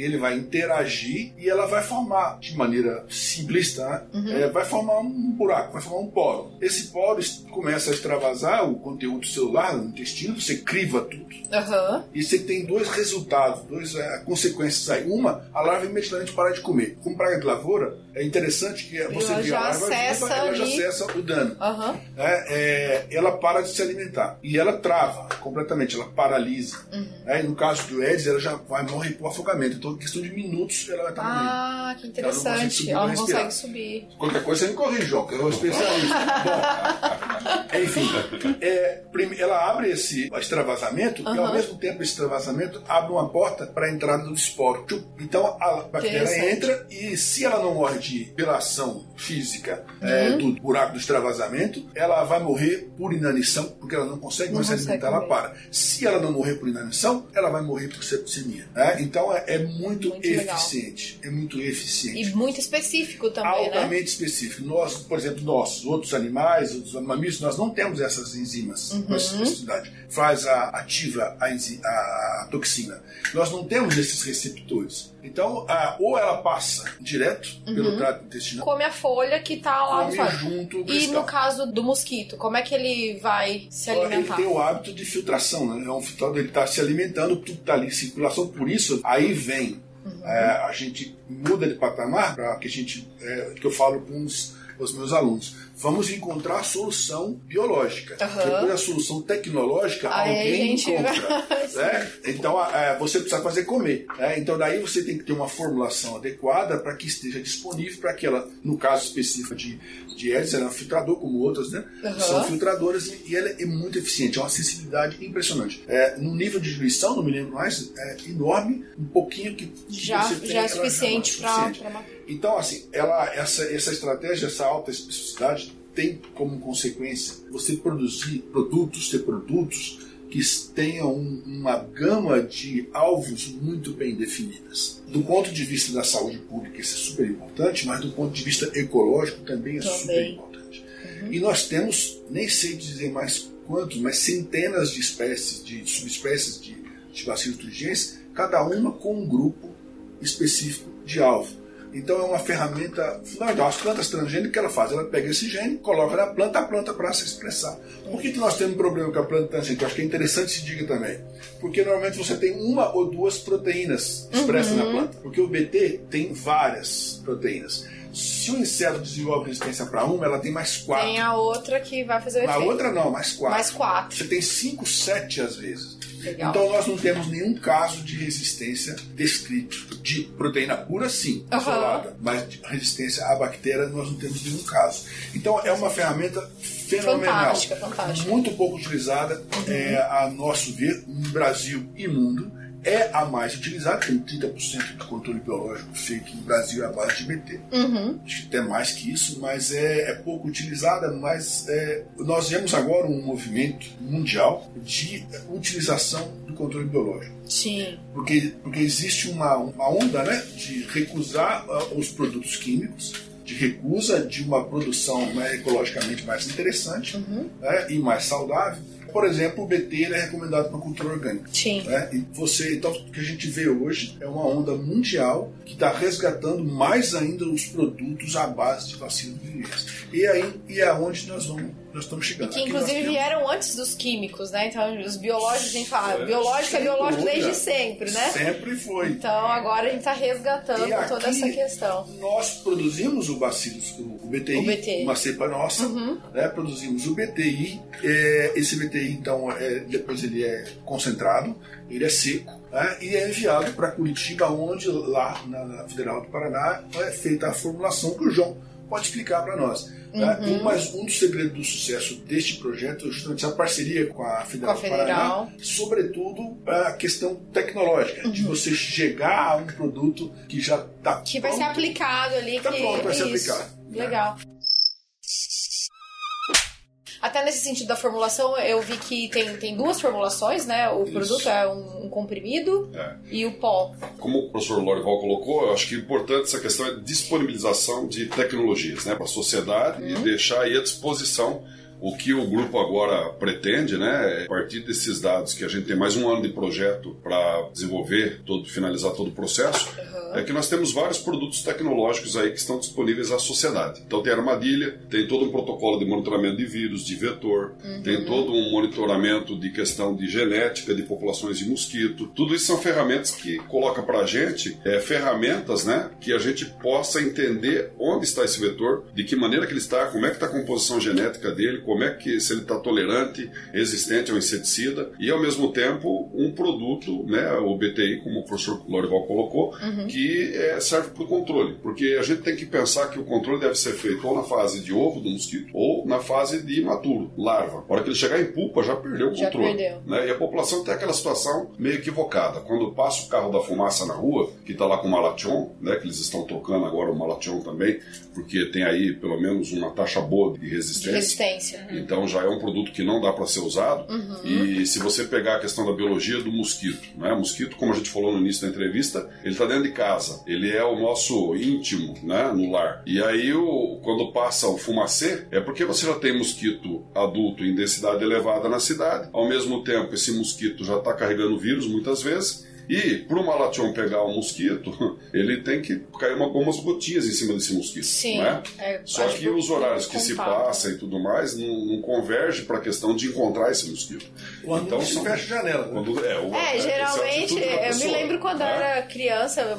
ele vai interagir e ela vai formar, de maneira simplista, né? uhum. é, vai formar um buraco, vai formar um poro. Esse poro começa a extravasar o conteúdo celular no intestino, você criva tudo. Uhum. E você tem dois resultados, duas é, consequências aí. Uma, a larva imediatamente para de comer. Com praga de lavoura, é interessante que você vê a larva acessa ela já acessa o dano. Uhum. É, é, ela para de se alimentar. E ela trava completamente, ela paralisa. Uhum. É, no caso do Edis, ela já vai morrer por afogamento. Então, em questão de minutos, ela vai estar morrendo. Ah, que interessante. Ela não consegue subir. Qualquer coisa você me corrige, João, que eu sou especialista. Bom, enfim, é, ela abre esse extravasamento uhum. e, ao mesmo tempo, esse extravasamento abre uma porta para a entrada do esporo. Então, a bactéria entra e, se ela não morre de, pela ação física uhum. é, do buraco do extravasamento, ela vai morrer por inanição, porque ela não consegue não mais se alimentar, ela para. Se ela não morrer por inanição, ela vai morrer por septicemia. Né? Então, é, é muito, muito eficiente. Legal. É muito eficiente. E muito específico também, Altamente né? específico. Nós, por exemplo, nós, outros animais, outros mamíferos, nós não temos essas enzimas uhum. Faz a, ativa a, a, a toxina. Nós não temos esses receptores. Então, a, ou ela passa direto uhum. pelo trato intestinal. Come a folha que está lá come no junto E no caso do mosquito, como é que ele vai se alimentar? Ele tem o hábito de filtração, né? É um filtrador, ele está se alimentando, tudo está ali em circulação, por isso aí vem. Uhum. É, a gente muda de patamar para que a gente, é, que eu falo com os, os meus alunos vamos encontrar a solução biológica. Uhum. Depois a solução tecnológica, Aí alguém gente... encontra. né? Então é, você precisa fazer comer. Né? Então daí você tem que ter uma formulação adequada para que esteja disponível para que ela, no caso específico de, de Edis, ela é um filtrador, como outras, né? Uhum. São filtradoras e, e, ela é muito eficiente, é uma sensibilidade impressionante. É, no nível de diluição, não me lembro mais, é enorme, um pouquinho que já, você tem, já é suficiente para então, assim, ela, essa, essa estratégia, essa alta especificidade tem como consequência você produzir produtos, ter produtos que tenham uma gama de alvos muito bem definidas. Do ponto de vista da saúde pública, isso é super importante, mas do ponto de vista ecológico também é também. super importante. Uhum. E nós temos, nem sei dizer mais quantos, mas centenas de espécies, de subespécies de, de bacilos trigens, cada uma com um grupo específico de alvo. Então é uma ferramenta fundamental. As plantas transgênicas, o que ela faz? Ela pega esse gene, coloca na planta, a planta para se expressar. Por que, que nós temos um problema com a planta transgênica? Eu acho que é interessante se diga também. Porque normalmente você tem uma ou duas proteínas expressas na planta. Porque o BT tem várias proteínas. Se o inseto desenvolve resistência para uma, ela tem mais quatro. Tem a outra que vai fazer o efeito. outra não, mais quatro. Mais quatro. Você tem cinco, sete às vezes. Legal. Então nós não temos nenhum caso de resistência descrito. De proteína pura, sim, Aham. isolada. Mas de resistência à bactéria nós não temos nenhum caso. Então é uma ferramenta fenomenal. Fantástica, fantástica. Muito pouco utilizada, é, a nosso ver, no Brasil e mundo. É a mais utilizada, tem 30% do controle biológico feito no Brasil é a base de BT Uhum. acho que até mais que isso, mas é, é pouco utilizada. Mas é, nós vemos agora um movimento mundial de utilização do controle biológico. Sim. Porque, porque existe uma, uma onda né, de recusar ah, os produtos químicos, de recusa de uma produção né, ecologicamente mais interessante né, e mais saudável. Por exemplo, o BT é recomendado para cultura orgânica. Sim. né? E você, então, o que a gente vê hoje é uma onda mundial que está resgatando mais ainda os produtos à base de vacinas vírus. E aí e é aonde nós vamos, nós estamos chegando. Que Aqui inclusive temos- vieram antes dos químicos, né? Então os biológicos, a gente fala, É, biológico é biológico desde sempre, né? Sempre foi. Então agora a gente tá resgatando E aqui- toda essa questão. Nós produzimos o bacilos, o o BTI, O BTI. uma cepa nossa, Uhum. né? produzimos o BTI. é, esse BTI, então, é, depois ele é concentrado, ele é seco né? e é enviado para Curitiba, onde lá na, na Federal do Paraná é feita a formulação que o João pode explicar para nós. né? Uhum. Um, mas um dos segredos do sucesso deste projeto é justamente a parceria com a Federal, Com a do Paraná, Federal. sobretudo a questão tecnológica, de você chegar a um produto que já está Uhum. Que vai ser aplicado ali. Tá que... pronto, vai ser Isso. aplicado. Legal. Até nesse sentido da formulação, eu vi que tem, tem duas formulações, né? O Isso. produto é um, um comprimido É. e o pó. Como o professor Lorival colocou, eu acho que é importante essa questão é disponibilização de tecnologias né, para a sociedade e deixar aí à disposição o que o grupo agora pretende, né, é, a partir desses dados que a gente tem mais um ano de projeto para desenvolver, todo, finalizar todo o processo, é que nós temos vários produtos tecnológicos aí que estão disponíveis à sociedade. Então tem armadilha, tem todo um protocolo de monitoramento de vírus, de vetor, tem todo um monitoramento de questão de genética de populações de mosquito. Tudo isso são ferramentas que coloca para a gente é, ferramentas, né, que a gente possa entender onde está esse vetor, de que maneira que ele está, como é que está a composição genética dele, como é que se ele está tolerante, resistente ao inseticida e ao mesmo tempo um produto, né, o BTI, como o professor Lorival colocou, que é, serve para o controle, porque a gente tem que pensar que o controle deve ser feito ou na fase de ovo do mosquito ou na fase de imaturo, larva. A hora que ele chegar em pupa já perdeu o Já controle. perdeu. né? E a população tem aquela situação meio equivocada. Quando passa o carro da fumaça na rua, que está lá com o Malation, né, que eles estão trocando agora o Malation também, porque tem aí pelo menos uma taxa boa de De resistência. Resistência. Então já é um produto que não dá para ser usado. E se você pegar a questão da biologia do mosquito, né? Mosquito, como a gente falou no início da entrevista, ele está dentro de casa. Ele é o nosso íntimo, né? No lar. E aí, o, quando passa o fumacê, é porque você já tem mosquito adulto em densidade elevada na cidade. Ao mesmo tempo, esse mosquito já está carregando vírus muitas vezes. E para o malation pegar o mosquito, ele tem que cair uma- algumas gotinhas em cima desse mosquito. Sim. Né? É, Só que os horários que se passa e tudo mais não, não converge para a questão de encontrar esse mosquito. Quando então se fecha a janela. né? Quando, é, o- É, esse a geralmente, eu me lembro quando eu né? era criança, eu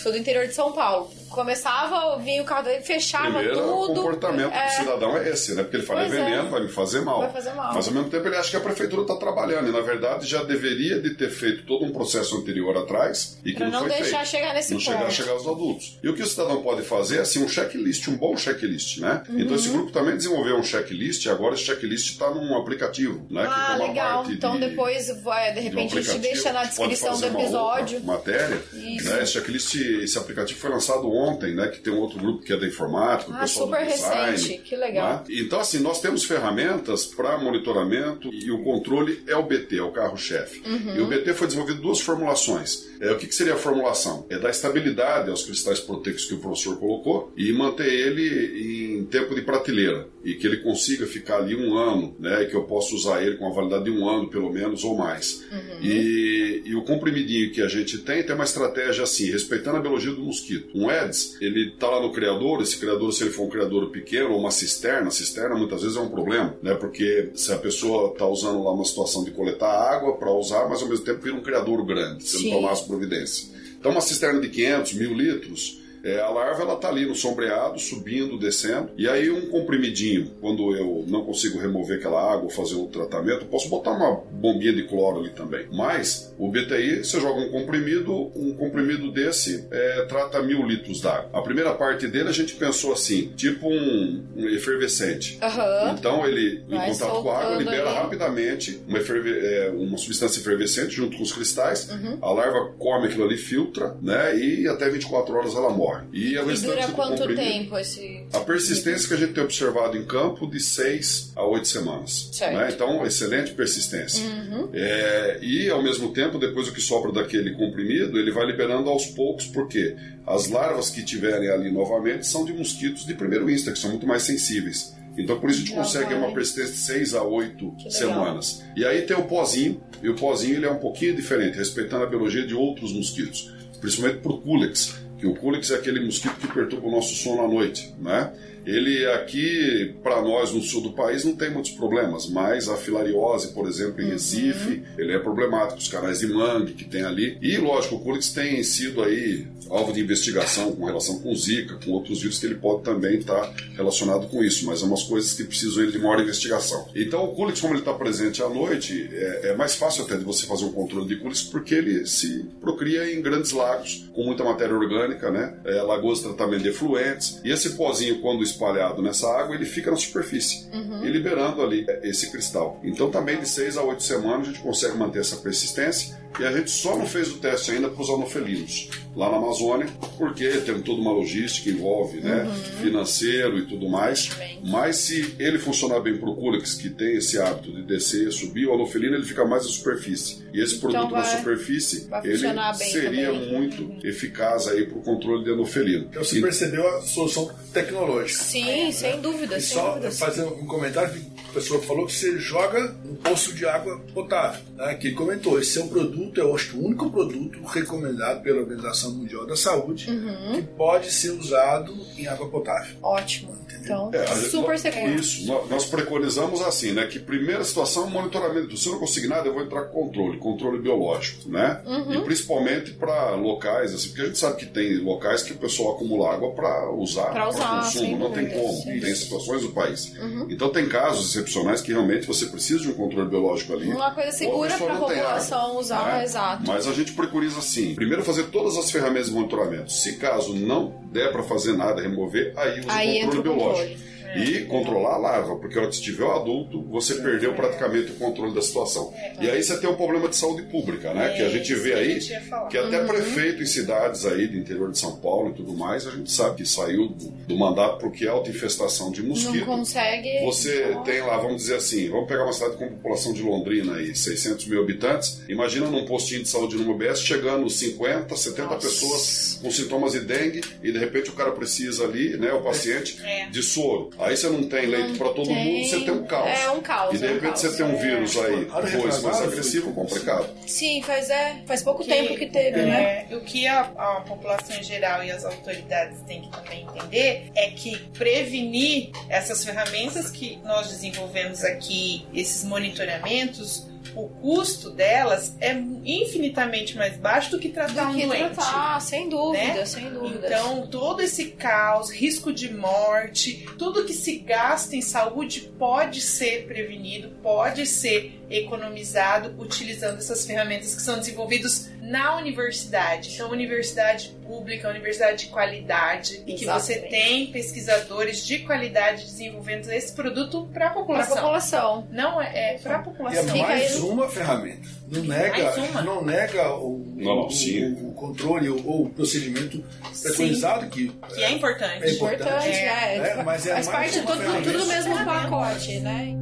sou do interior de São Paulo. Começava, vinha o carro dele, fechava Primeiro, o tudo. comportamento É, do cidadão é esse, né? Porque ele fala, é Pois é. veneno, vai me fazer mal. Vai fazer mal. Mas ao mesmo tempo ele acha que a prefeitura está trabalhando. E na verdade já deveria de ter feito todo um processo anterior atrás e que Pra não, não foi deixar feito. chegar nesse não chegar a ponto. chegar aos adultos. E o que o cidadão pode fazer é assim, um checklist, um bom checklist, né? Uhum. Então esse grupo também desenvolveu um checklist e agora esse checklist está num aplicativo, né? Ah, uma legal. Então de- depois, vai, de de um repente, a gente deixa na descrição do uma episódio. outra matéria. Isso. Né? Esse checklist, esse aplicativo foi lançado ontem, né, que tem um outro grupo que é da informática, o Ah, pessoal super do design. recente. Que legal. né? Então, assim, nós temos ferramentas para monitoramento e o controle é o BT, é o carro-chefe. Uhum. E o BT foi desenvolvido duas formulações. É, o que, que seria a formulação? É dar estabilidade aos cristais proteicos que o professor colocou e manter ele em tempo de prateleira. E que ele consiga ficar ali um ano, né? E que eu possa usar ele com a validade de um ano, pelo menos, ou mais. Uhum. E, e o comprimidinho que a gente tem tem uma estratégia assim, respeitando a biologia do mosquito. Um Eds, ele tá lá no criador, esse criador, se ele for um criador pequeno ou uma cisterna, cisterna muitas vezes é um problema, né? Porque se a pessoa tá usando lá uma situação de coletar água para usar, mas ao mesmo tempo vira um criador grande, se Sim. não tomar as providências. Então uma cisterna de 500, mil litros, é, a larva ela tá ali no sombreado, subindo, descendo, e aí um comprimidinho, quando eu não consigo remover aquela água fazer o tratamento, posso botar uma bombinha de cloro ali também. Mas o BTI, você joga um comprimido, um comprimido desse é, trata mil litros d'água. A primeira parte dele a gente pensou assim, tipo um, um efervescente. Aham. Então ele, em Vai contato com a água, libera ali. rapidamente uma, é, uma substância efervescente junto com os cristais. Uhum. A larva come aquilo ali, filtra, né? E até 24 horas ela morre. E, E dura quanto tempo esse. A persistência que a gente tem observado em campo de 6 a 8 semanas. Certo. né? Então, excelente persistência. Uhum. É, e ao mesmo tempo, depois o que sobra daquele comprimido, ele vai liberando aos poucos, porque as larvas que tiverem ali novamente são de mosquitos de primeiro insta, que são muito mais sensíveis. Então, por isso a gente Já consegue uma persistência de 6 a 8 Que legal. semanas. E aí tem o pozinho, e o pozinho ele é um pouquinho diferente, respeitando a biologia de outros mosquitos, principalmente por Culex, que o Culex é aquele mosquito que perturba o nosso sono à noite, né? Ele aqui, para nós no sul do país, não tem muitos problemas, mas a filariose, por exemplo, Uhum. em Recife, ele é problemático, os canais de mangue que tem ali. E, lógico, o Culex tem sido aí alvo de investigação com relação com Zika, com outros vírus que ele pode também estar relacionado com isso, mas é umas coisas que precisam de maior investigação. Então, o Culex, como ele está presente à noite, é, é mais fácil até de você fazer um controle de Culex, porque ele se procria em grandes lagos, com muita matéria orgânica, né? É, lagoas de tratamento de efluentes. E esse pozinho, quando espalhado nessa água, ele fica na superfície Uhum. e liberando ali esse cristal. Então, também de 6 a 8 semanas, a gente consegue manter essa persistência. E a gente só não fez o teste ainda para os anofelinos lá na Amazônia, porque tem toda uma logística, envolve né, financeiro e tudo mais. Mas se ele funcionar bem para o Culex, que tem esse hábito de descer, subir, o anofelino ele fica mais na superfície. E esse produto na vai- superfície, vai ele seria também. muito eficaz aí para o controle de anofelino. Então você E- percebeu a solução tecnológica. Sim, sem dúvida, E sem só dúvida. fazer um comentário pessoa falou que você joga no poço de água potável. Né? Que ele comentou, esse é um produto, eu acho que o único produto recomendado pela Organização Mundial da Saúde Uhum. que pode ser usado em água potável. Ótimo. Então, É, super seguro. Isso, nós, nós preconizamos assim, né? Que primeira situação, monitoramento. Se eu não conseguir nada, eu vou entrar com controle, controle biológico, né? Uhum. E principalmente para locais, assim, porque a gente sabe que tem locais que o pessoal acumula água para usar, sem consumo, não tem dúvida, como, sim. tem situações do país. Uhum. Então tem casos excepcionais que realmente você precisa de um controle biológico ali. Uma coisa segura para a população usar, né? exato. Mas a gente preconiza assim: primeiro fazer todas as ferramentas de monitoramento. Se caso não der para fazer nada, remover, aí usa Aí o controle biológico. controle. E controlar a larva, porque a hora que você tiver o adulto, você perdeu praticamente o controle da situação. E aí você tem um problema de saúde pública, né? que a gente vê É, que aí, falar. que até Uhum. prefeito em cidades aí do interior de São Paulo e tudo mais, a gente sabe que saiu do, do mandato porque é alta infestação de Não mosquito. consegue. Você tem lá, vamos dizer assim, vamos pegar uma cidade com população de Londrina aí, 600 mil habitantes. Imagina num postinho de saúde no UBS chegando 50, 70 Nossa. pessoas com sintomas de dengue e de repente o cara precisa ali, né, o paciente, É. de soro. Aí você não tem leite para todo tem. mundo, você tem um caos. É um caos, E de é um repente caos. você tem um vírus aí, Ano dois mais agressivo, foi- complicado. Sim, faz, é, faz pouco Que- tempo que teve, né? É, o que a, a população em geral e as autoridades têm que também entender é que prevenir essas ferramentas que nós desenvolvemos aqui, esses monitoramentos, o custo delas é infinitamente mais baixo do que tratar um que doente. tratar, sem dúvida, né? sem dúvida. Então, todo esse caos, risco de morte, tudo que se gasta em saúde pode ser prevenido, pode ser economizado utilizando essas ferramentas que são desenvolvidas na universidade. Então, universidade pública, universidade de qualidade, e que você Exatamente. tem pesquisadores de qualidade desenvolvendo esse produto para a Para a população. população. Não é, é para a E é população. Fica mais uma ferramenta. Não nega, não nega o, Não, o- o controle ou, o procedimento preconizado que Que é importante. É importante. É. É, mas é Faz mais parte de uma tudo, do mesmo pacote, né?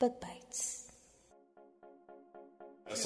Bites.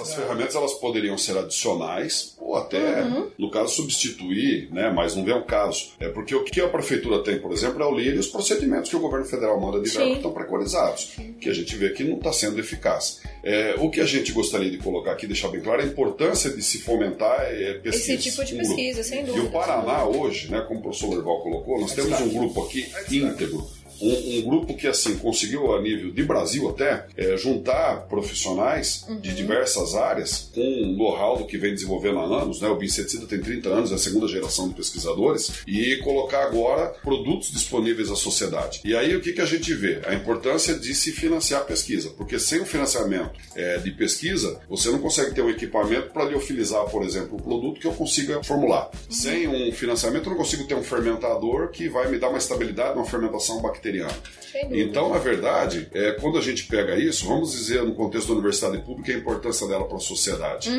Essas ferramentas elas poderiam ser adicionais ou até, no caso, substituir, né? mas não vem ao caso. É porque o que a prefeitura tem, por exemplo, é o LIR e os procedimentos que o governo federal manda de que estão preconizados, que a gente vê que não está sendo eficaz. É, o que a gente gostaria de colocar aqui, deixar bem claro, é a importância de se fomentar é, pesquisa. Esse tipo de pesquisa, sem E dúvida. o Paraná hoje, né, como o professor Lorival colocou, nós temos um grupo aqui íntegro. Um, um grupo que assim conseguiu a nível de Brasil até é, juntar profissionais Uhum. de diversas áreas com um know-how do que vem desenvolvendo há anos, né? O Biinseticida tem 30 anos, é a segunda geração de pesquisadores e colocar agora produtos disponíveis à sociedade. E aí o que, que a gente vê? A importância de se financiar a pesquisa, porque sem o financiamento é, de pesquisa você não consegue ter um equipamento para liofilizar, por exemplo, um produto que eu consiga formular. Sem um financiamento eu não consigo ter um fermentador que vai me dar uma estabilidade, uma fermentação bacteriana. Dúvida. Então, na verdade, é, quando a gente pega isso, vamos dizer no contexto da universidade pública a importância dela para a sociedade.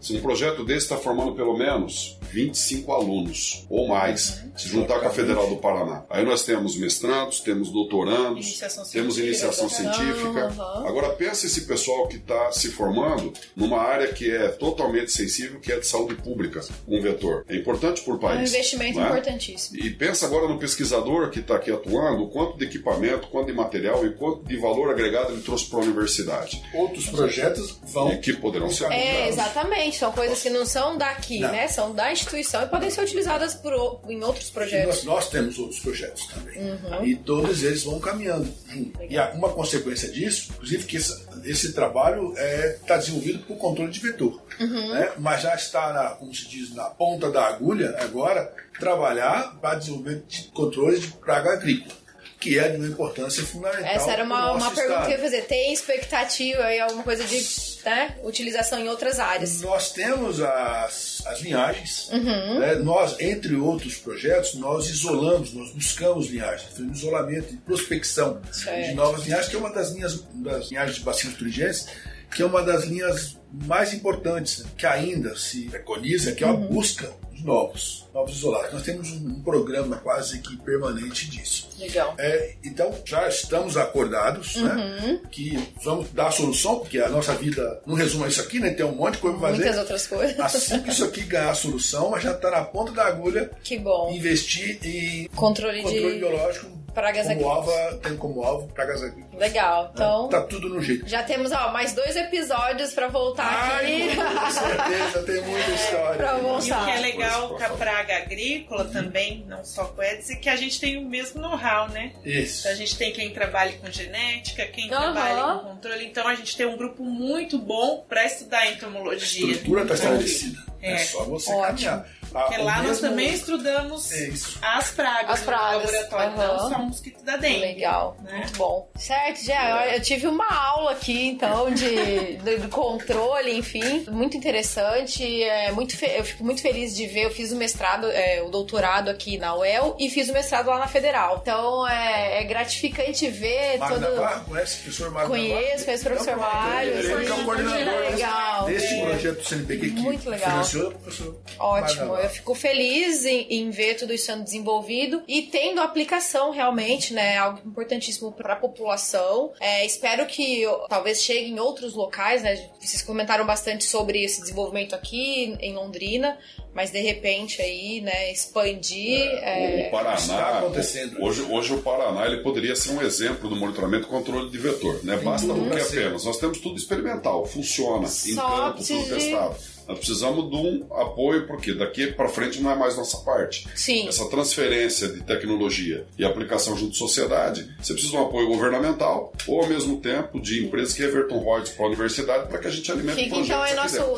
Se um projeto desse está formando pelo menos 25 alunos ou mais, se juntar com a Federal do Paraná. Aí nós temos mestrandos, temos doutorandos, Iniciação temos iniciação científica. aham. Agora pensa esse pessoal que está se formando numa área que é totalmente sensível, que é de saúde pública, um vetor. É importante por É um país. investimento não é? importantíssimo. E pensa agora no pesquisador que está aqui atuando, o quanto de equipamento, quanto de material e quanto de valor agregado ele trouxe para a universidade. outros projetos vão E que poderão ser É, exatamente. São coisas que não são daqui, Não. né? São da instituição e podem ser utilizadas por, em outros Nós, projetos. nós temos outros projetos também. Uhum. E todos eles vão caminhando junto. E uma consequência disso, inclusive, que esse, esse trabalho está desenvolvido por controle de vetor. Uhum. né? Mas já está, na, como se diz, na ponta da agulha agora, trabalhar para desenvolver de controle de praga agrícola, que é de uma importância fundamental. Essa era uma, uma pergunta que eu ia fazer. Tem expectativa aí, alguma coisa de né, utilização em outras áreas? Nós temos as, as linhagens. Uhum. né? Nós, entre outros projetos, nós isolamos, nós buscamos linhagens. Fazemos isolamento e prospecção Certo. de novas linhagens, que é uma das linhas das linhagens de bacilos turigentes, que é uma das linhas mais importantes, que ainda se preconiza, que é a Uhum. busca de novos, novos isolados. Nós temos um, programa quase que permanente disso. Legal. É, então já estamos acordados, Uhum. né? Que vamos dar a solução, porque a nossa vida não resume isso aqui, né? Tem um monte de coisa para fazer. Muitas outras coisas. Assim que isso aqui ganhar a solução, mas já está na ponta da agulha Que bom. investir em Controle, controle de biológico pragas como agrícolas. alvo, tem como alvo pragas agrícolas. Legal. Então, Tá tudo no jeito. já temos ó, mais dois episódios pra voltar Ai, aqui. com certeza, tem muita história. Pra E o que é legal com a praga agrícola também, não só com a Edis, é que a gente tem o mesmo know-how, né? Isso. Então a gente tem quem trabalha com genética, quem Aham. trabalha com controle. Então a gente tem um grupo muito bom para estudar A entomologia. estrutura está Então, estabelecida. É. É. só você Ótimo. caminhar. Ah, Porque lá nós mesmo- também estudamos É as pragas, As pragas, no laboratório, aham. não só o mosquito da dengue. Legal, né? muito bom. Certo, já eu tive uma aula aqui, então, de, do controle, enfim, muito interessante. É, muito fe- eu fico muito feliz de ver. Eu fiz o mestrado, é, o doutorado aqui na UEL e fiz o mestrado lá na Federal. Então é, é gratificante ver Mário todo. Navarro, conhece o professor Mário Conheço, conheço o professor Então, pronto, Mário. Ele, é o coordenador Legal. desse é. projeto do CNPq que Muito legal. financiou o professor Ótimo. Eu fico feliz em, em ver tudo isso sendo desenvolvido e tendo aplicação realmente, né? Algo importantíssimo para a população. É, espero que talvez chegue em outros locais, né? Vocês comentaram bastante sobre esse desenvolvimento aqui em Londrina, mas de repente aí, né, expandir. é, o Paraná, está acontecendo. hoje, hoje o Paraná ele poderia ser um exemplo do monitoramento e controle de vetor. Né? Basta Uhum. porque apenas nós temos tudo experimental, funciona, em Só campo, tudo de- testado. Nós precisamos de um apoio, porque daqui para frente não é mais nossa parte. Sim. Essa transferência de tecnologia e aplicação junto à sociedade, você precisa de um apoio governamental ou, ao mesmo tempo, de empresas que revertam royalties para a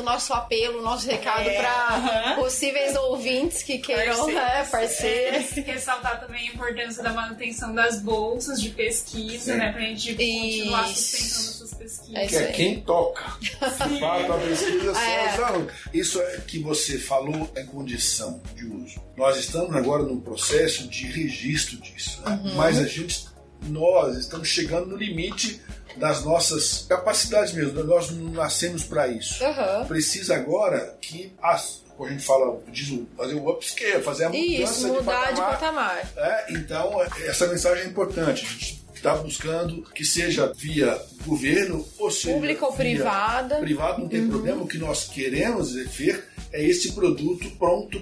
nosso apelo, nosso recado É, para aham. possíveis ouvintes que queiram, Parceiros. né, parceiros. É, ressaltar também a importância da manutenção das bolsas de pesquisa, Sim. né? Pra gente continuar Isso. sustentando essas pesquisas. É que é quem toca. De fato, a pesquisa É. os alunos. Isso é que você falou é condição de uso. Nós estamos agora num processo de registro disso. né? Uhum. Mas a gente, nós estamos chegando no limite das nossas capacidades mesmo. Nós não nascemos para isso. Aham. Precisa agora que as como a gente fala, diz o- fazer o upscale, fazer a mudança Isso, mudar de patamar. É, então, essa mensagem é importante. A gente está buscando que seja via governo ou seja Pública ou privada. Uhum. Privado não tem problema. O que nós queremos ver é esse produto pronto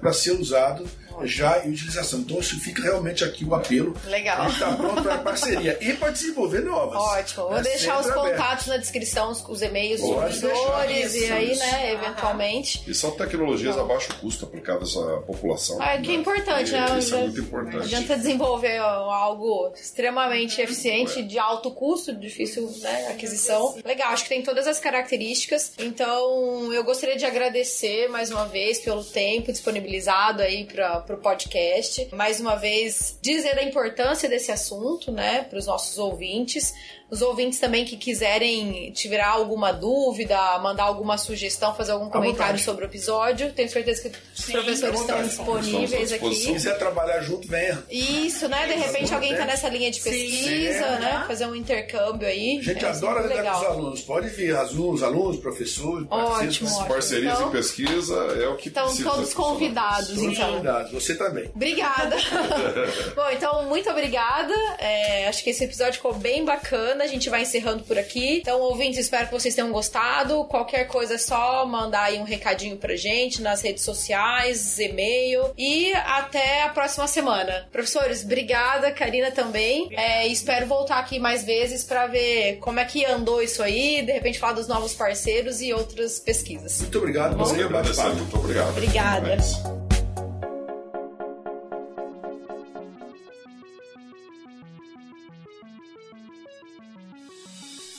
para ser usado já em utilização. Então, isso fica realmente aqui o apelo. Legal. A gente está pronto para parceria e para desenvolver novas. Ótimo. Vou É deixar os aberto. contatos na descrição, os, os e-mails dos Pode professores deixar. e aí, Isso. né, eventualmente. E são tecnologias a baixo custo aplicadas à população. Ah, que é importante, E né? Isso é muito Não importante. adianta desenvolver algo extremamente eficiente, de alto custo, difícil né, aquisição. Legal, acho que tem todas as características. Então, eu gostaria de agradecer mais uma vez pelo tempo disponibilizado aí para o podcast. Mais uma vez, dizer a importância desse assunto, né, para os nossos ouvintes. Os ouvintes também que quiserem tirar alguma dúvida, mandar alguma sugestão, fazer algum comentário sobre o episódio, tenho certeza que os professores à estão disponíveis aqui. Se quiser trabalhar junto, venha. Isso, né? De repente alguém tá nessa linha de pesquisa, Sim. né? Fazer um intercâmbio aí. A gente É adora lidar com os alunos. Pode vir, alunos, alunos, professores. Ótimo, As ótimo. parcerias Então, em pesquisa é o que Estão todos convidados, Todos então. convidados. Você também. Obrigada. Bom, então, muito obrigada. É, acho que esse episódio ficou bem bacana. A gente vai encerrando por aqui. Então, ouvintes, espero que vocês tenham gostado. Qualquer coisa é só mandar aí um recadinho pra gente nas redes sociais, e-mail. E até a próxima semana. Professores, obrigada. Karina também. É, espero voltar aqui mais vezes pra ver como é que andou isso aí. De repente, falar dos novos parceiros e outras pesquisas. Muito obrigado. Agradecemos. bate-papo. Muito obrigado. Obrigada.